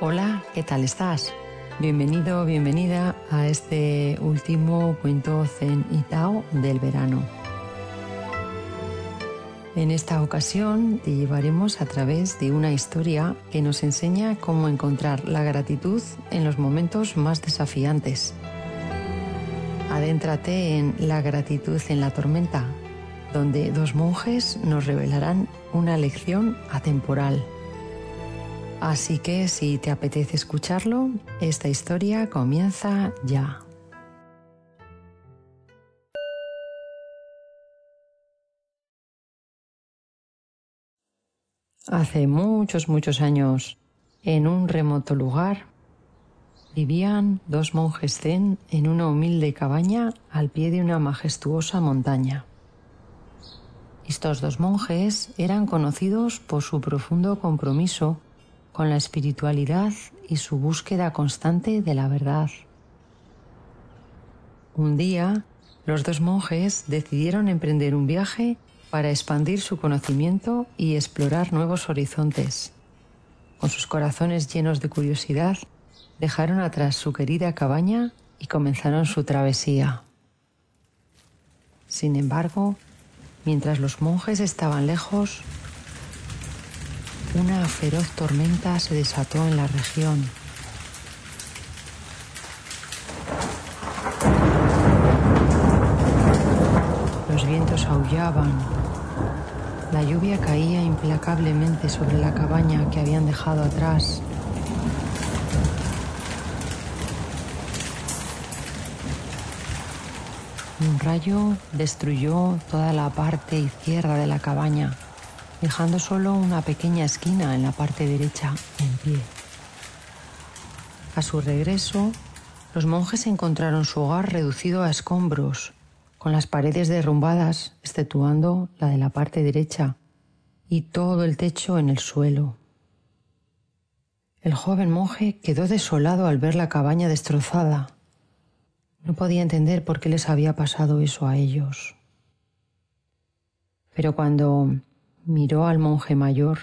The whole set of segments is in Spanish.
Hola, ¿qué tal estás? Bienvenido, bienvenida a este último cuento Zen y Tao del verano. En esta ocasión te llevaremos a través de una historia que nos enseña cómo encontrar la gratitud en los momentos más desafiantes. Adéntrate en La gratitud en la tormenta, donde dos monjes nos revelarán una lección atemporal Así que si te apetece escucharlo, esta historia comienza ya. Hace muchos, muchos años, en un remoto lugar, vivían dos monjes zen en una humilde cabaña al pie de una majestuosa montaña. Estos dos monjes eran conocidos por su profundo compromiso con la espiritualidad y su búsqueda constante de la verdad. Un día, los dos monjes decidieron emprender un viaje para expandir su conocimiento y explorar nuevos horizontes. Con sus corazones llenos de curiosidad, dejaron atrás su querida cabaña y comenzaron su travesía. Sin embargo, mientras los monjes estaban lejos, una feroz tormenta se desató en la región. Los vientos aullaban. La lluvia caía implacablemente sobre la cabaña que habían dejado atrás. Un rayo destruyó toda la parte izquierda de la cabaña dejando solo una pequeña esquina en la parte derecha en pie. A su regreso, los monjes encontraron su hogar reducido a escombros, con las paredes derrumbadas, exceptuando la de la parte derecha, y todo el techo en el suelo. El joven monje quedó desolado al ver la cabaña destrozada. No podía entender por qué les había pasado eso a ellos. Pero cuando miró al monje mayor,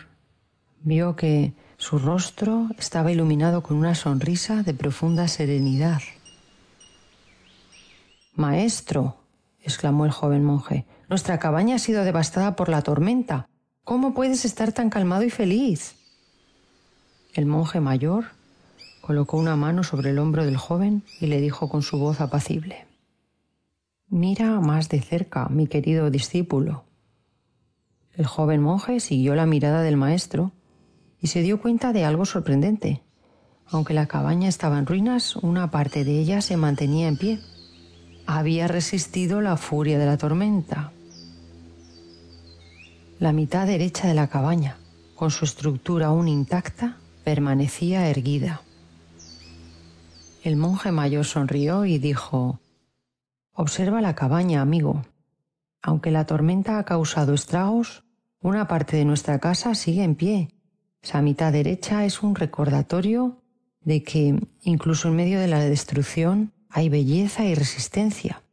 vio que su rostro estaba iluminado con una sonrisa de profunda serenidad. Maestro, exclamó el joven monje, nuestra cabaña ha sido devastada por la tormenta. ¿Cómo puedes estar tan calmado y feliz? El monje mayor colocó una mano sobre el hombro del joven y le dijo con su voz apacible Mira más de cerca, mi querido discípulo. El joven monje siguió la mirada del maestro y se dio cuenta de algo sorprendente. Aunque la cabaña estaba en ruinas, una parte de ella se mantenía en pie. Había resistido la furia de la tormenta. La mitad derecha de la cabaña, con su estructura aún intacta, permanecía erguida. El monje mayor sonrió y dijo Observa la cabaña, amigo. Aunque la tormenta ha causado estragos, una parte de nuestra casa sigue en pie. Esa mitad derecha es un recordatorio de que incluso en medio de la destrucción hay belleza y resistencia.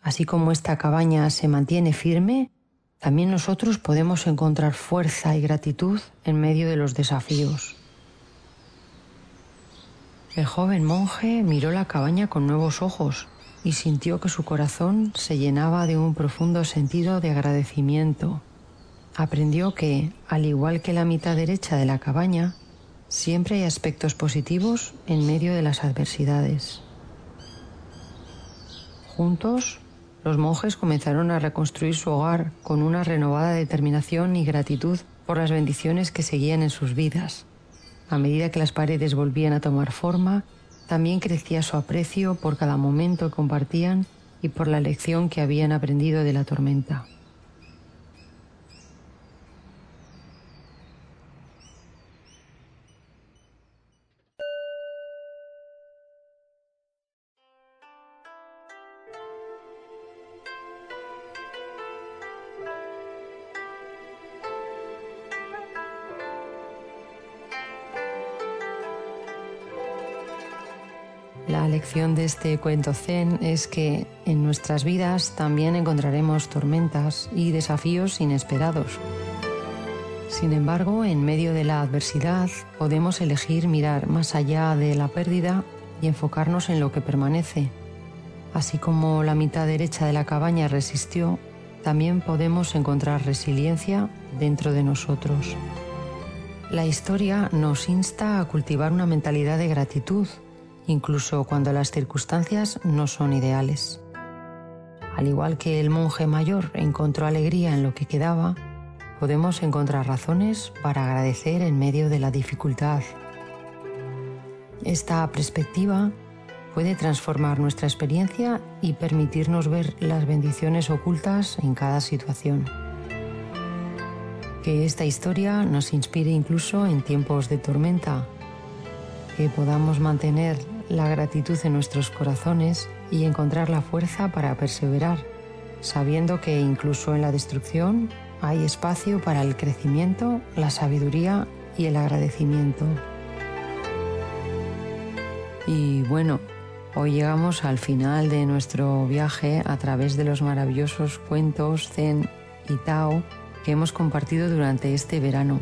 Así como esta cabaña se mantiene firme, también nosotros podemos encontrar fuerza y gratitud en medio de los desafíos. El joven monje miró la cabaña con nuevos ojos y sintió que su corazón se llenaba de un profundo sentido de agradecimiento aprendió que, al igual que la mitad derecha de la cabaña, siempre hay aspectos positivos en medio de las adversidades. Juntos, los monjes comenzaron a reconstruir su hogar con una renovada determinación y gratitud por las bendiciones que seguían en sus vidas. A medida que las paredes volvían a tomar forma, también crecía su aprecio por cada momento que compartían y por la lección que habían aprendido de la tormenta. La lección de este cuento zen es que en nuestras vidas también encontraremos tormentas y desafíos inesperados. Sin embargo, en medio de la adversidad podemos elegir mirar más allá de la pérdida y enfocarnos en lo que permanece. Así como la mitad derecha de la cabaña resistió, también podemos encontrar resiliencia dentro de nosotros. La historia nos insta a cultivar una mentalidad de gratitud incluso cuando las circunstancias no son ideales. Al igual que el monje mayor encontró alegría en lo que quedaba, podemos encontrar razones para agradecer en medio de la dificultad. Esta perspectiva puede transformar nuestra experiencia y permitirnos ver las bendiciones ocultas en cada situación. Que esta historia nos inspire incluso en tiempos de tormenta, que podamos mantener la gratitud en nuestros corazones y encontrar la fuerza para perseverar, sabiendo que incluso en la destrucción hay espacio para el crecimiento, la sabiduría y el agradecimiento. Y bueno, hoy llegamos al final de nuestro viaje a través de los maravillosos cuentos Zen y Tao que hemos compartido durante este verano.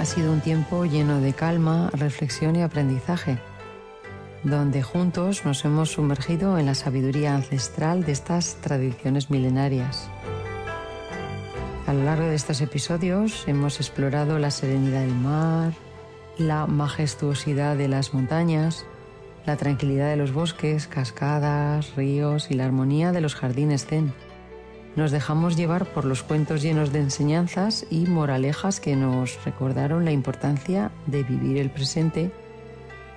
Ha sido un tiempo lleno de calma, reflexión y aprendizaje donde juntos nos hemos sumergido en la sabiduría ancestral de estas tradiciones milenarias. A lo largo de estos episodios hemos explorado la serenidad del mar, la majestuosidad de las montañas, la tranquilidad de los bosques, cascadas, ríos y la armonía de los jardines zen. Nos dejamos llevar por los cuentos llenos de enseñanzas y moralejas que nos recordaron la importancia de vivir el presente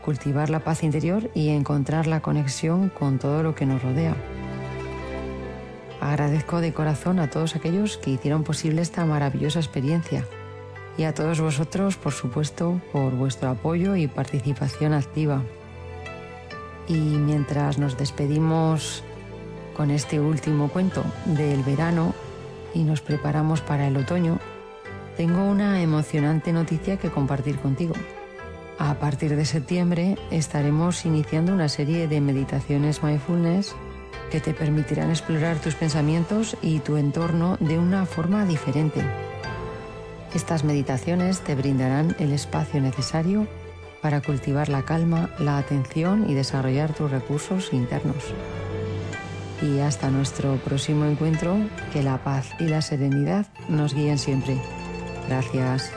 cultivar la paz interior y encontrar la conexión con todo lo que nos rodea. Agradezco de corazón a todos aquellos que hicieron posible esta maravillosa experiencia y a todos vosotros, por supuesto, por vuestro apoyo y participación activa. Y mientras nos despedimos con este último cuento del verano y nos preparamos para el otoño, tengo una emocionante noticia que compartir contigo. A partir de septiembre estaremos iniciando una serie de meditaciones mindfulness que te permitirán explorar tus pensamientos y tu entorno de una forma diferente. Estas meditaciones te brindarán el espacio necesario para cultivar la calma, la atención y desarrollar tus recursos internos. Y hasta nuestro próximo encuentro, que la paz y la serenidad nos guíen siempre. Gracias.